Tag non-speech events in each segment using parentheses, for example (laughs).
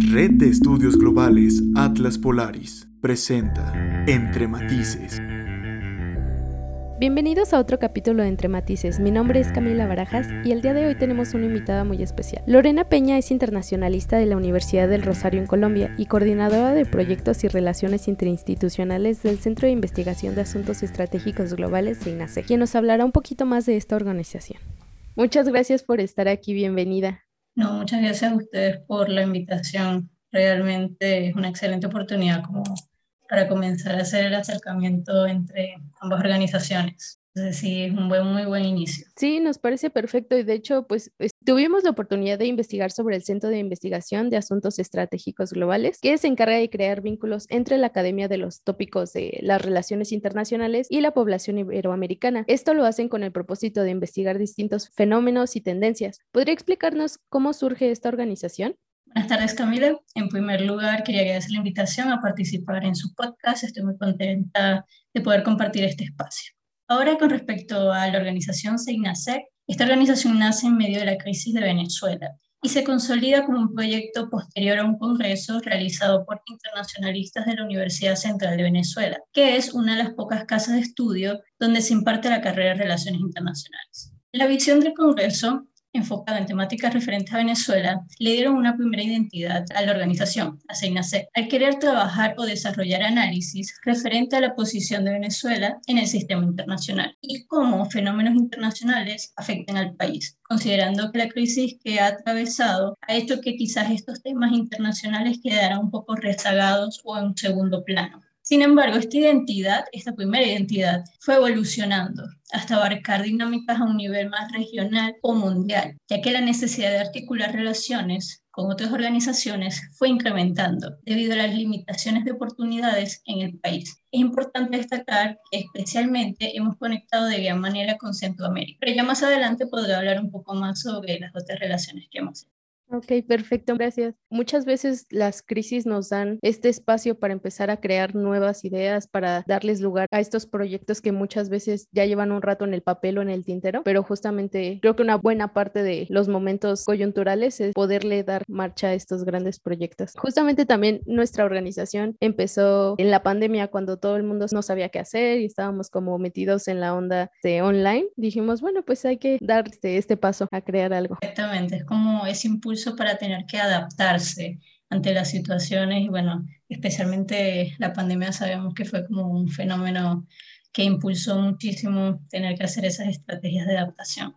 Red de Estudios Globales Atlas Polaris presenta Entre Matices. Bienvenidos a otro capítulo de Entre Matices. Mi nombre es Camila Barajas y el día de hoy tenemos una invitada muy especial. Lorena Peña es internacionalista de la Universidad del Rosario en Colombia y coordinadora de proyectos y relaciones interinstitucionales del Centro de Investigación de Asuntos Estratégicos Globales de INASE, quien nos hablará un poquito más de esta organización. Muchas gracias por estar aquí, bienvenida. No, muchas gracias a ustedes por la invitación. Realmente es una excelente oportunidad como para comenzar a hacer el acercamiento entre ambas organizaciones. Entonces sí, es un buen, muy buen inicio. Sí, nos parece perfecto y de hecho, pues tuvimos la oportunidad de investigar sobre el Centro de Investigación de Asuntos Estratégicos Globales, que se encarga de crear vínculos entre la Academia de los tópicos de las relaciones internacionales y la población iberoamericana. Esto lo hacen con el propósito de investigar distintos fenómenos y tendencias. ¿Podría explicarnos cómo surge esta organización? Buenas tardes, Camila. En primer lugar, quería agradecer la invitación a participar en su podcast. Estoy muy contenta de poder compartir este espacio. Ahora, con respecto a la organización SEINASEC, esta organización nace en medio de la crisis de Venezuela y se consolida como un proyecto posterior a un congreso realizado por internacionalistas de la Universidad Central de Venezuela, que es una de las pocas casas de estudio donde se imparte la carrera de Relaciones Internacionales. La visión del Congreso enfocado en temáticas referentes a Venezuela, le dieron una primera identidad a la organización, a SEINASEC, al querer trabajar o desarrollar análisis referente a la posición de Venezuela en el sistema internacional y cómo fenómenos internacionales afectan al país, considerando que la crisis que ha atravesado ha hecho que quizás estos temas internacionales quedaran un poco rezagados o en un segundo plano. Sin embargo, esta identidad, esta primera identidad, fue evolucionando hasta abarcar dinámicas a un nivel más regional o mundial, ya que la necesidad de articular relaciones con otras organizaciones fue incrementando debido a las limitaciones de oportunidades en el país. Es importante destacar que especialmente hemos conectado de gran manera con Centroamérica, pero ya más adelante podré hablar un poco más sobre las otras relaciones que hemos hecho. Ok, perfecto, gracias. Muchas veces las crisis nos dan este espacio para empezar a crear nuevas ideas, para darles lugar a estos proyectos que muchas veces ya llevan un rato en el papel o en el tintero, pero justamente creo que una buena parte de los momentos coyunturales es poderle dar marcha a estos grandes proyectos. Justamente también nuestra organización empezó en la pandemia cuando todo el mundo no sabía qué hacer y estábamos como metidos en la onda de online. Dijimos, bueno, pues hay que dar este, este paso a crear algo. Exactamente, es como ese impulso para tener que adaptarse ante las situaciones y bueno, especialmente la pandemia sabemos que fue como un fenómeno que impulsó muchísimo tener que hacer esas estrategias de adaptación.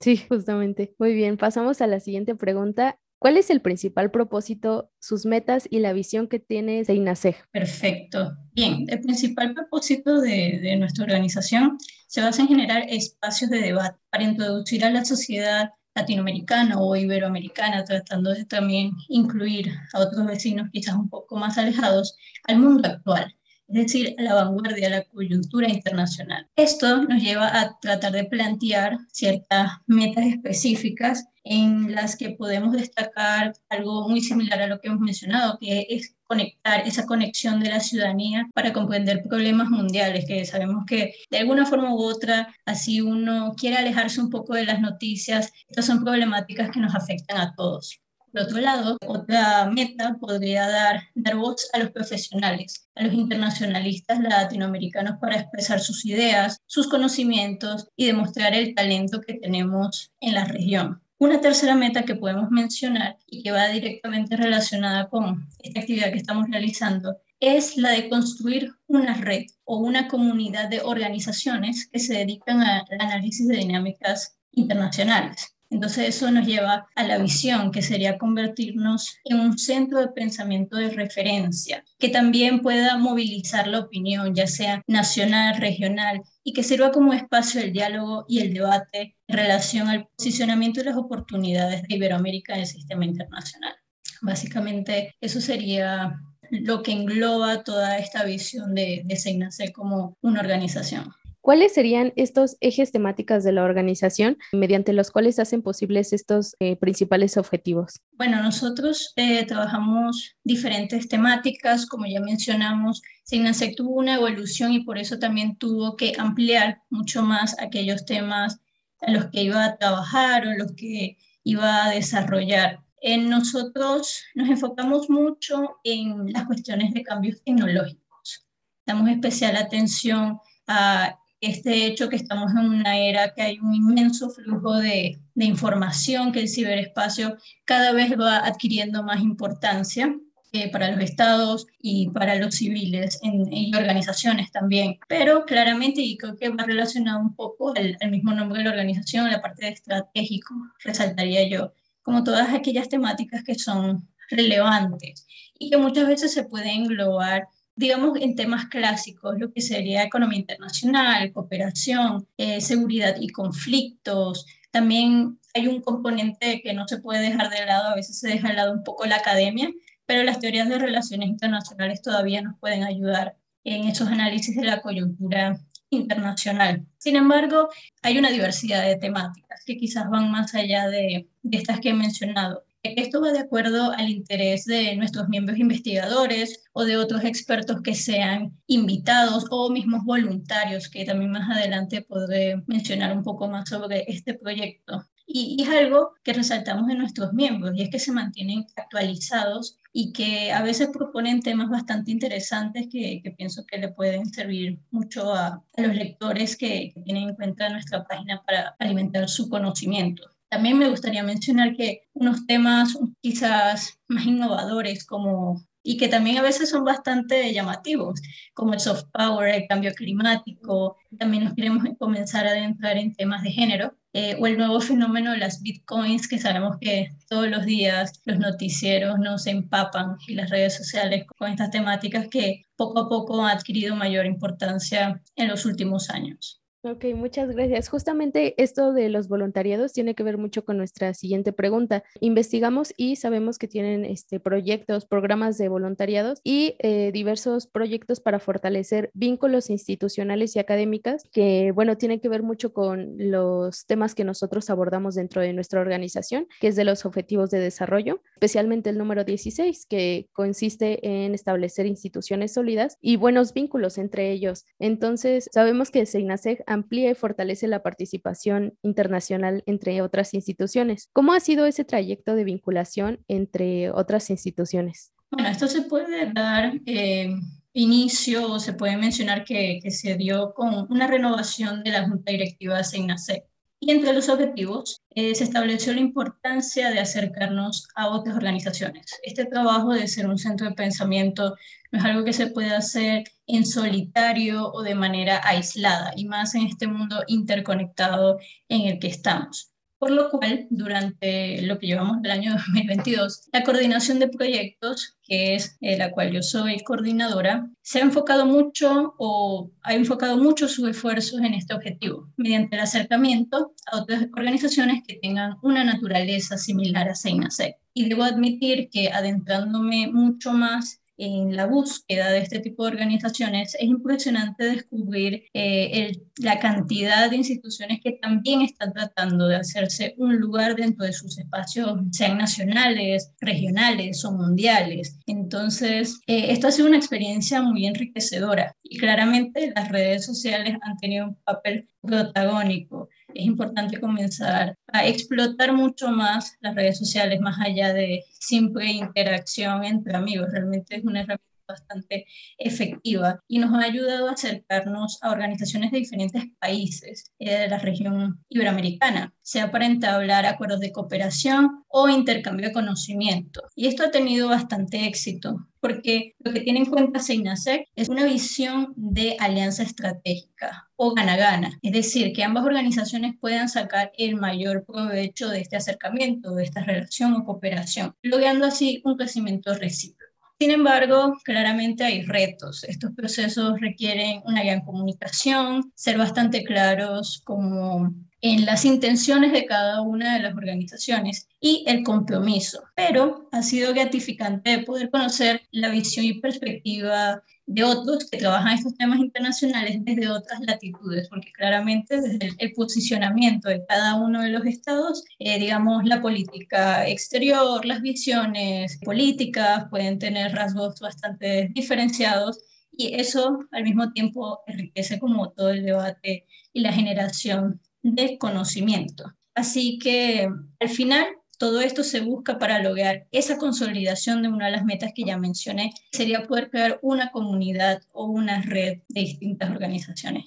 Sí, justamente. Muy bien, pasamos a la siguiente pregunta. ¿Cuál es el principal propósito, sus metas y la visión que tiene Seinaseg? Perfecto. Bien, el principal propósito de, de nuestra organización se basa en generar espacios de debate para introducir a la sociedad latinoamericana o iberoamericana, tratando de también incluir a otros vecinos quizás un poco más alejados al mundo actual, es decir, a la vanguardia, a la coyuntura internacional. Esto nos lleva a tratar de plantear ciertas metas específicas en las que podemos destacar algo muy similar a lo que hemos mencionado, que es conectar esa conexión de la ciudadanía para comprender problemas mundiales, que sabemos que de alguna forma u otra, así uno quiere alejarse un poco de las noticias, estas son problemáticas que nos afectan a todos. Por otro lado, otra meta podría dar, dar voz a los profesionales, a los internacionalistas latinoamericanos para expresar sus ideas, sus conocimientos y demostrar el talento que tenemos en la región. Una tercera meta que podemos mencionar y que va directamente relacionada con esta actividad que estamos realizando es la de construir una red o una comunidad de organizaciones que se dedican al análisis de dinámicas internacionales. Entonces eso nos lleva a la visión, que sería convertirnos en un centro de pensamiento de referencia, que también pueda movilizar la opinión, ya sea nacional, regional, y que sirva como espacio el diálogo y el debate en relación al posicionamiento y las oportunidades de Iberoamérica en el sistema internacional. Básicamente eso sería lo que engloba toda esta visión de, de como una organización. ¿Cuáles serían estos ejes temáticas de la organización mediante los cuales hacen posibles estos eh, principales objetivos? Bueno, nosotros eh, trabajamos diferentes temáticas, como ya mencionamos, Signasec tuvo una evolución y por eso también tuvo que ampliar mucho más aquellos temas a los que iba a trabajar o los que iba a desarrollar. nosotros nos enfocamos mucho en las cuestiones de cambios tecnológicos. Damos especial atención a este hecho que estamos en una era que hay un inmenso flujo de, información, que el ciberespacio cada vez va adquiriendo más importancia eh, para los estados y para los civiles en, y organizaciones también. Pero claramente, y creo que va relacionado un poco al mismo nombre de la organización, la parte de estratégico, resaltaría yo, como todas aquellas temáticas que son relevantes y que muchas veces se pueden englobar digamos, en temas clásicos, lo que sería economía internacional, cooperación, eh, seguridad y conflictos. También hay un componente que no se puede dejar de lado, a veces se deja de lado un poco la academia, pero las teorías de relaciones internacionales todavía nos pueden ayudar en esos análisis de la coyuntura internacional. Sin embargo, hay una diversidad de temáticas que quizás van más allá de, de estas que he mencionado. Esto va de acuerdo al interés de nuestros miembros investigadores o de otros expertos que sean invitados o mismos voluntarios, que también más adelante podré mencionar un poco más sobre este proyecto. Y, es algo que resaltamos en nuestros miembros, y es que se mantienen actualizados y que a veces proponen temas bastante interesantes que, pienso que le pueden servir mucho a, los lectores que, que tienen en cuenta nuestra página para alimentar su conocimiento. También me gustaría mencionar que unos temas quizás más innovadores como y que también a veces son bastante llamativos, como el soft power, el cambio climático, también nos queremos comenzar a adentrar en temas de género, eh, o el nuevo fenómeno de las bitcoins, que sabemos que todos los días los noticieros nos empapan y las redes sociales con estas temáticas que poco a poco han adquirido mayor importancia en los últimos años. Ok, muchas gracias. Justamente esto de los voluntariados tiene que ver mucho con nuestra siguiente pregunta. Investigamos y sabemos que tienen este, proyectos, programas de voluntariados y eh, diversos proyectos para fortalecer vínculos institucionales y académicas que, bueno, tienen que ver mucho con los temas que nosotros abordamos dentro de nuestra organización, que es de los objetivos de desarrollo, especialmente el número 16, que consiste en establecer instituciones sólidas y buenos vínculos entre ellos. Entonces, sabemos que SEINASEG amplía y fortalece la participación internacional entre otras instituciones. ¿Cómo ha sido ese trayecto de vinculación entre otras instituciones? Bueno, esto se puede dar eh, inicio o se puede mencionar que, se dio con una renovación de la Junta Directiva de. Y entre los objetivos eh, se estableció la importancia de acercarnos a otras organizaciones. Este trabajo de ser un centro de pensamiento no es algo que se puede hacer en solitario o de manera aislada, y más en este mundo interconectado en el que estamos. Por lo cual, durante lo que llevamos del año (laughs) 2022, la coordinación de proyectos, que es eh, la cual yo soy coordinadora, se ha enfocado mucho o ha enfocado mucho sus esfuerzos en este objetivo, mediante el acercamiento a otras organizaciones que tengan una naturaleza similar a SEINASEC. Y debo admitir que adentrándome mucho más en la búsqueda de este tipo de organizaciones, es impresionante descubrir eh, la cantidad de instituciones que también están tratando de hacerse un lugar dentro de sus espacios, sean nacionales, regionales o mundiales. Entonces, eh, ha sido una experiencia muy enriquecedora y claramente las redes sociales han tenido un papel protagónico es importante comenzar a explotar mucho más las redes sociales, más allá de simple interacción entre amigos. Realmente es una herramienta bastante efectiva y nos ha ayudado a acercarnos a organizaciones de diferentes países eh, de la región iberoamericana, sea para entablar acuerdos de cooperación o intercambio de conocimiento. Y esto ha tenido bastante éxito porque lo que tiene en cuenta SEINASEC es una visión de alianza estratégica o gana-gana, es decir, que ambas organizaciones puedan sacar el mayor provecho de este acercamiento, de esta relación o cooperación, logrando así un crecimiento recíproco. Sin embargo, claramente hay retos. Estos procesos requieren una gran comunicación, ser bastante claros como en las intenciones de cada una de las organizaciones y el compromiso. Pero ha sido gratificante poder conocer la visión y perspectiva de otros que trabajan estos temas internacionales desde otras latitudes, porque claramente desde el, posicionamiento de cada uno de los estados, eh, digamos, la política exterior, las visiones políticas pueden tener rasgos bastante diferenciados y eso al mismo tiempo enriquece como todo el debate y la generación de conocimiento. Así que al final Todo esto se busca para lograr esa consolidación de una de las metas que ya mencioné, sería poder crear una comunidad o una red de distintas organizaciones.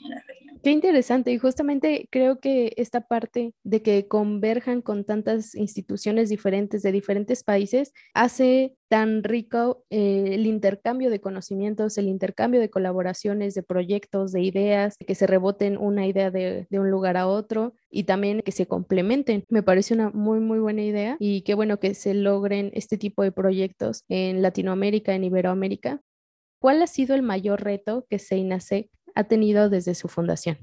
Qué interesante y justamente creo que esta parte de que converjan con tantas instituciones diferentes de diferentes países hace tan rico eh, el intercambio de conocimientos, el intercambio de colaboraciones, de proyectos, de ideas, que se reboten una idea de, un lugar a otro y también que se complementen. Me parece una muy, muy buena idea y qué bueno que se logren este tipo de proyectos en Latinoamérica, en Iberoamérica. ¿Cuál ha sido el mayor reto que SEINASEC ha tenido desde su fundación?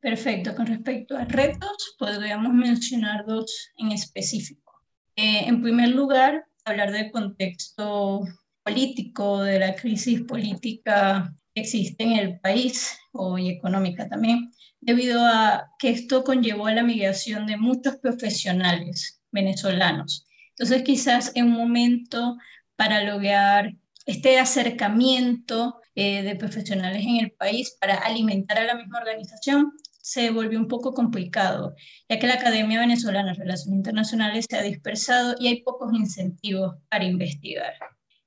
Perfecto. Con respecto a retos, podríamos mencionar dos en específico. Eh, en primer lugar, hablar del contexto político, de la crisis política que existe en el país o y económica también, debido a que esto conllevó a la migración de muchos profesionales venezolanos. Entonces, quizás en un momento para lograr este acercamiento eh, de profesionales en el país para alimentar a la misma organización se volvió un poco complicado, ya que la Academia Venezolana de Relaciones Internacionales se ha dispersado y hay pocos incentivos para investigar.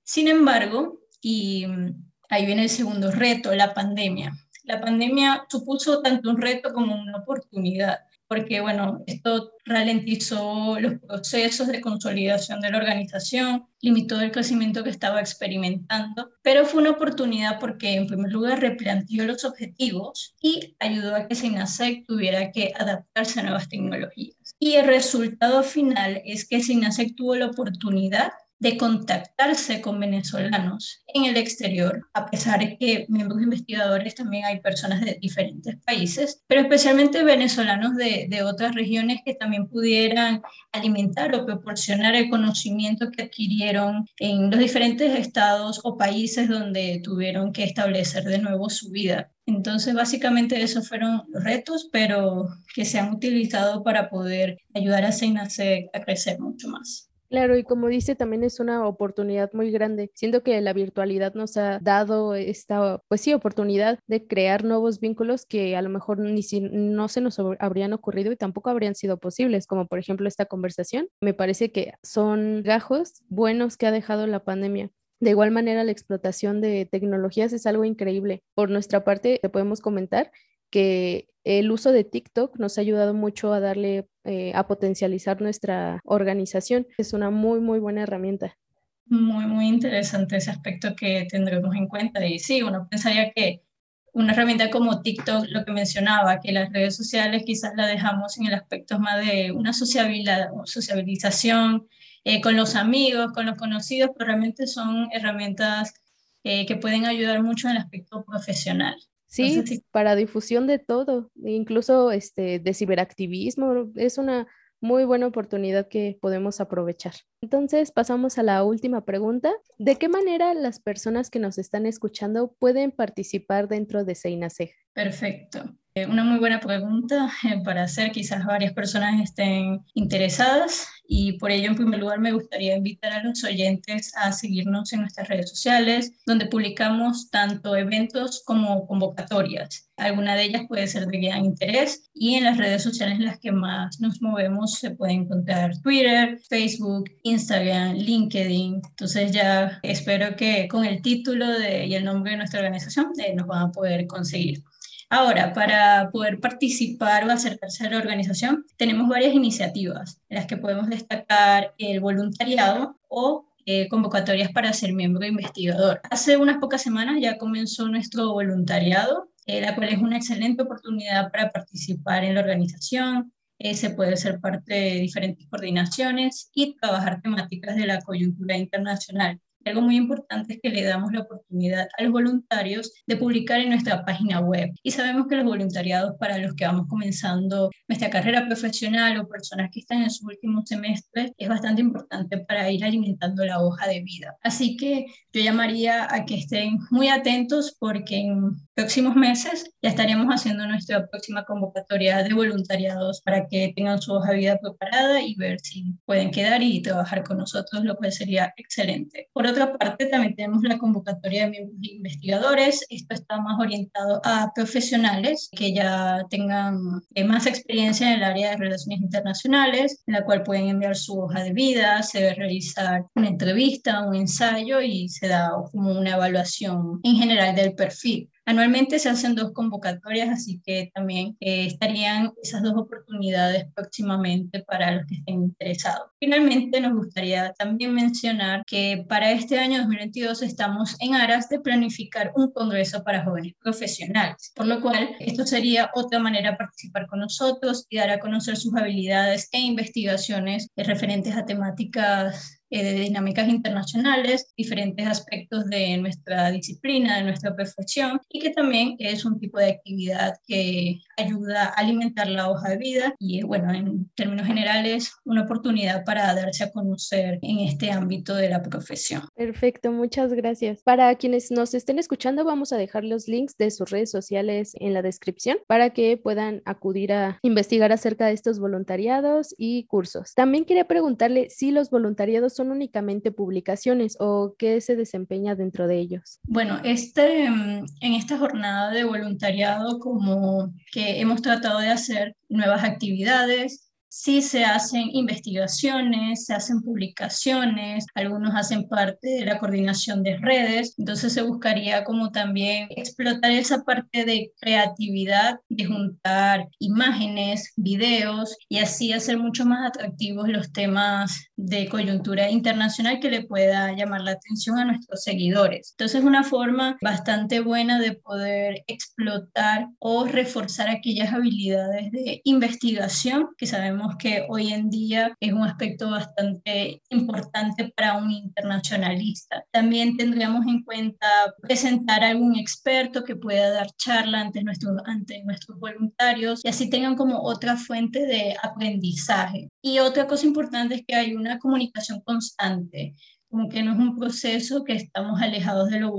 Sin embargo, y mm, ahí viene el segundo reto, la pandemia. La pandemia supuso tanto un reto como una oportunidad, porque bueno, esto ralentizó los procesos de consolidación de la organización, limitó el crecimiento que estaba experimentando, pero fue una oportunidad porque en primer lugar replanteó los objetivos y ayudó a que SINASEC tuviera que adaptarse a nuevas tecnologías. Y el resultado final es que SINASEC tuvo la oportunidad de contactarse con venezolanos en el exterior, a pesar de que miembros investigadores también hay personas de diferentes países, pero especialmente venezolanos de, de, otras regiones que también pudieran alimentar o proporcionar el conocimiento que adquirieron en los diferentes estados o países donde tuvieron que establecer de nuevo su vida. Entonces, básicamente esos fueron los retos, pero que se han utilizado para poder ayudar a SENACE a crecer mucho más. Claro, y como dice, también es una oportunidad muy grande. Siento que la virtualidad nos ha dado esta, pues sí, oportunidad de crear nuevos vínculos que a lo mejor ni si, no se nos habrían ocurrido y tampoco habrían sido posibles, como por ejemplo esta conversación. Me parece que son gajos buenos que ha dejado la pandemia. De igual manera, la explotación de tecnologías es algo increíble. Por nuestra parte, te podemos comentar que el uso de TikTok nos ha ayudado mucho a darle, eh, a potencializar nuestra organización. Es una muy, muy buena herramienta. Muy, muy interesante ese aspecto que tendremos en cuenta. Y sí, uno pensaría que una herramienta como TikTok, lo que mencionaba, que las redes sociales quizás la dejamos en el aspecto más de una sociabilización eh, con los amigos, con los conocidos, pero realmente son herramientas eh, que pueden ayudar mucho en el aspecto profesional. Sí, para difusión de todo, incluso este, de ciberactivismo, es una muy buena oportunidad que podemos aprovechar. Entonces, pasamos a la última pregunta. ¿De qué manera las personas que nos están escuchando pueden participar dentro de SEINASEG? Perfecto. Eh, una muy buena pregunta eh, para hacer, quizás varias personas estén interesadas y por ello en primer lugar me gustaría invitar a los oyentes a seguirnos en nuestras redes sociales donde publicamos tanto eventos como convocatorias. Alguna de ellas puede ser de gran interés y en las redes sociales en las que más nos movemos se puede encontrar Twitter, Facebook, Instagram, LinkedIn. Entonces ya espero que con el título y el nombre de nuestra organización eh, nos van a poder conseguir. Ahora, para poder participar o acercarse a la organización, tenemos varias iniciativas en las que podemos destacar el voluntariado o eh, convocatorias para ser miembro investigador. Hace unas pocas semanas ya comenzó nuestro voluntariado, eh, la cual es una excelente oportunidad para participar en la organización, eh, se puede ser parte de diferentes coordinaciones y trabajar temáticas de la coyuntura internacional algo muy importante es que le damos la oportunidad a los voluntarios de publicar en nuestra página web. Y sabemos que los voluntariados para los que vamos comenzando nuestra carrera profesional o personas que están en su último semestre es bastante importante para ir alimentando la hoja de vida. Así que yo llamaría a que estén muy atentos porque en próximos meses ya estaremos haciendo nuestra próxima convocatoria de voluntariados para que tengan su hoja de vida preparada y ver si pueden quedar y trabajar con nosotros, lo cual sería excelente. Por otra parte, también tenemos la convocatoria de miembros investigadores. Esto está más orientado a profesionales que ya tengan eh, más experiencia en el área de relaciones internacionales, en la cual pueden enviar su hoja de vida, se debe realizar una entrevista, un ensayo y se da como una evaluación en general del perfil. Anualmente se hacen dos convocatorias, así que también eh, estarían esas dos oportunidades próximamente para los que estén interesados. Finalmente, nos gustaría también mencionar que para este año 2022 estamos en aras de planificar un congreso para jóvenes profesionales, por lo cual esto sería otra manera de participar con nosotros y dar a conocer sus habilidades e investigaciones referentes a temáticas eh, de dinámicas internacionales, diferentes aspectos de nuestra disciplina, de nuestra profesión, y que también es un tipo de actividad que ayuda a alimentar la hoja de vida y, bueno, en términos generales, una oportunidad para darse a conocer en este ámbito de la profesión. Perfecto, muchas gracias. Para quienes nos estén escuchando, vamos a dejar los links de sus redes sociales en la descripción para que puedan acudir a investigar acerca de estos voluntariados y cursos. También quería preguntarle si los voluntariados son únicamente publicaciones o qué se desempeña dentro de ellos? Bueno, este, mm, en esta jornada de voluntariado, como que hemos tratado de hacer nuevas actividades, Sí se hacen investigaciones, se hacen publicaciones, algunos hacen parte de la coordinación de redes, entonces se buscaría como también explotar esa parte de creatividad, de juntar imágenes, videos y así hacer mucho más atractivos los temas de coyuntura internacional que le pueda llamar la atención a nuestros seguidores. Entonces es una forma bastante buena de poder explotar o reforzar aquellas habilidades de investigación que sabemos que hoy en día es un aspecto bastante importante para un internacionalista. También tendríamos en cuenta presentar a algún experto que pueda dar charla ante nuestros, ante nuestros voluntarios y así tengan como otra fuente de aprendizaje. Y otra cosa importante es que hay una comunicación constante como que no es un proceso que estamos alejados de, los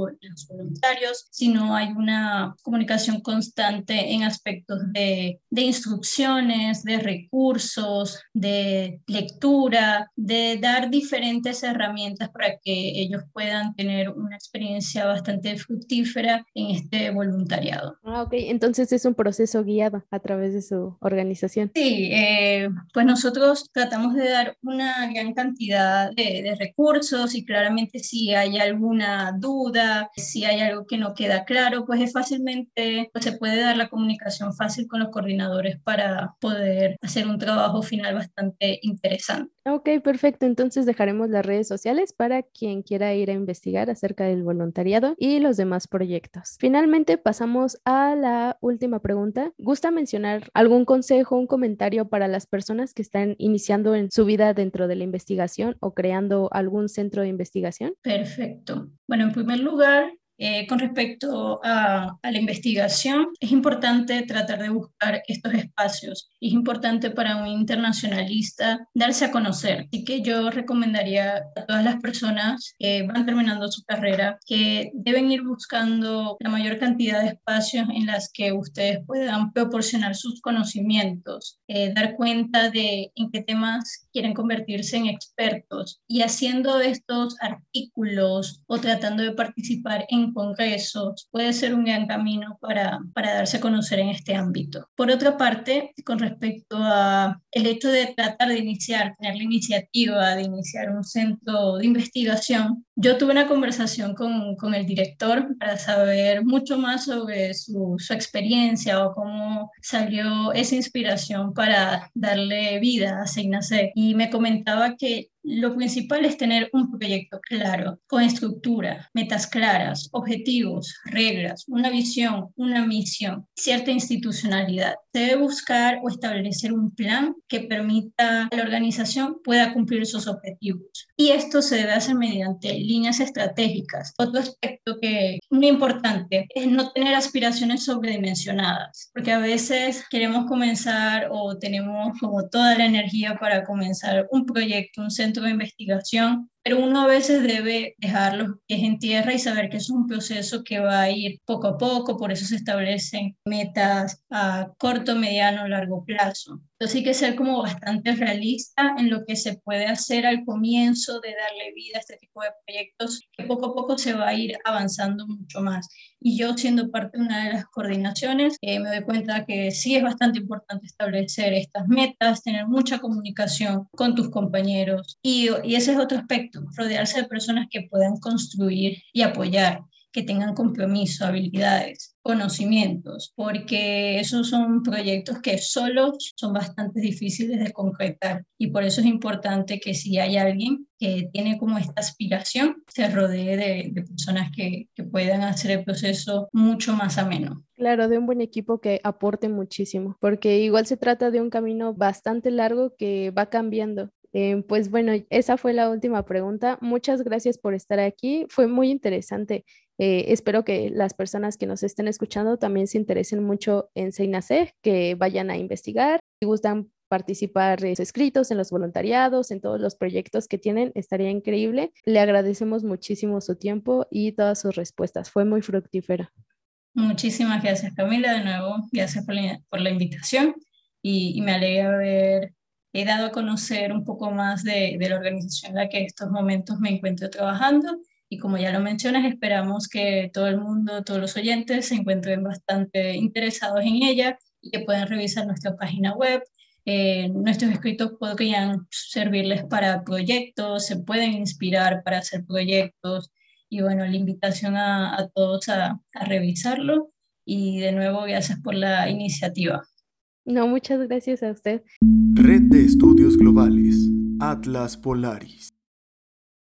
voluntarios, sino hay una comunicación constante en aspectos de, de, instrucciones, de recursos, de lectura, de dar diferentes herramientas para que ellos puedan tener una experiencia bastante fructífera en este voluntariado. Ah, ok, entonces es un proceso guiado a través de su organización. Sí, eh, pues nosotros tratamos de dar una gran cantidad de, de recursos y claramente si hay alguna duda, si hay algo que no queda claro, pues es fácilmente, pues se puede dar la comunicación fácil con los coordinadores para poder hacer un trabajo final bastante interesante. Ok, perfecto. Entonces dejaremos las redes sociales para quien quiera ir a investigar acerca del voluntariado y los demás proyectos. Finalmente pasamos a la última pregunta. ¿Gusta mencionar algún consejo, un comentario para las personas que están iniciando en su vida dentro de la investigación o creando algún centro de investigación? Perfecto. Bueno, en primer lugar, eh, con respecto a, la investigación, es importante tratar de buscar estos espacios. Es importante para un internacionalista darse a conocer. Así que yo recomendaría a todas las personas que van terminando su carrera que deben ir buscando la mayor cantidad de espacios en las que ustedes puedan proporcionar sus conocimientos, eh, dar cuenta de en qué temas quieren convertirse en expertos y haciendo estos artículos o tratando de participar en congresos puede ser un gran camino para, para darse a conocer en este ámbito. Por otra parte, con respecto a el hecho de tratar de iniciar, tener la iniciativa de iniciar un centro de investigación, yo tuve una conversación con, con el director para saber mucho más sobre su, su experiencia o cómo salió esa inspiración para darle vida a Seinase y me comentaba que lo principal es tener un proyecto claro, con estructura, metas claras, objetivos, reglas, una visión, una misión, cierta institucionalidad. Se debe buscar o establecer un plan que permita a la organización pueda cumplir sus objetivos. Y esto se debe hacer mediante líneas estratégicas. Otro aspecto que es muy importante es no tener aspiraciones sobredimensionadas, porque a veces queremos comenzar o tenemos como toda la energía para comenzar un proyecto, un centro de investigación pero uno a veces debe dejar los pies en tierra y saber que es un proceso que va a ir poco a poco, por eso se establecen metas a corto, mediano, largo plazo. Entonces hay que ser como bastante realista en lo que se puede hacer al comienzo de darle vida a este tipo de proyectos, que poco a poco se va a ir avanzando mucho más. Y yo siendo parte de una de las coordinaciones, eh, me doy cuenta que sí es bastante importante establecer estas metas, tener mucha comunicación con tus compañeros. Y, y ese es otro aspecto, rodearse de personas que puedan construir y apoyar que tengan compromiso, habilidades, conocimientos, porque esos son proyectos que solos son bastante difíciles de concretar y por eso es importante que si hay alguien que tiene como esta aspiración, se rodee de, personas que, que puedan hacer el proceso mucho más ameno. Claro, de un buen equipo que aporte muchísimo, porque igual se trata de un camino bastante largo que va cambiando eh, pues bueno, esa fue la última pregunta. Muchas gracias por estar aquí. Fue muy interesante. Eh, espero que las personas que nos estén escuchando también se interesen mucho en Seinase, que vayan a investigar. Si gustan participar en los escritos, en los voluntariados, en todos los proyectos que tienen, estaría increíble. Le agradecemos muchísimo su tiempo y todas sus respuestas. Fue muy fructífera. Muchísimas gracias, Camila. De nuevo, gracias por la, por la invitación y, y me alegra ver he dado a conocer un poco más de, de, la organización en la que en estos momentos me encuentro trabajando y como ya lo mencionas, esperamos que todo el mundo, todos los oyentes se encuentren bastante interesados en ella y que puedan revisar nuestra página web. Eh, nuestros escritos podrían servirles para proyectos, se pueden inspirar para hacer proyectos y bueno, la invitación a, a todos a, a revisarlo y de nuevo gracias por la iniciativa. No, muchas gracias a usted. Red de Estudios Globales, Atlas Polaris.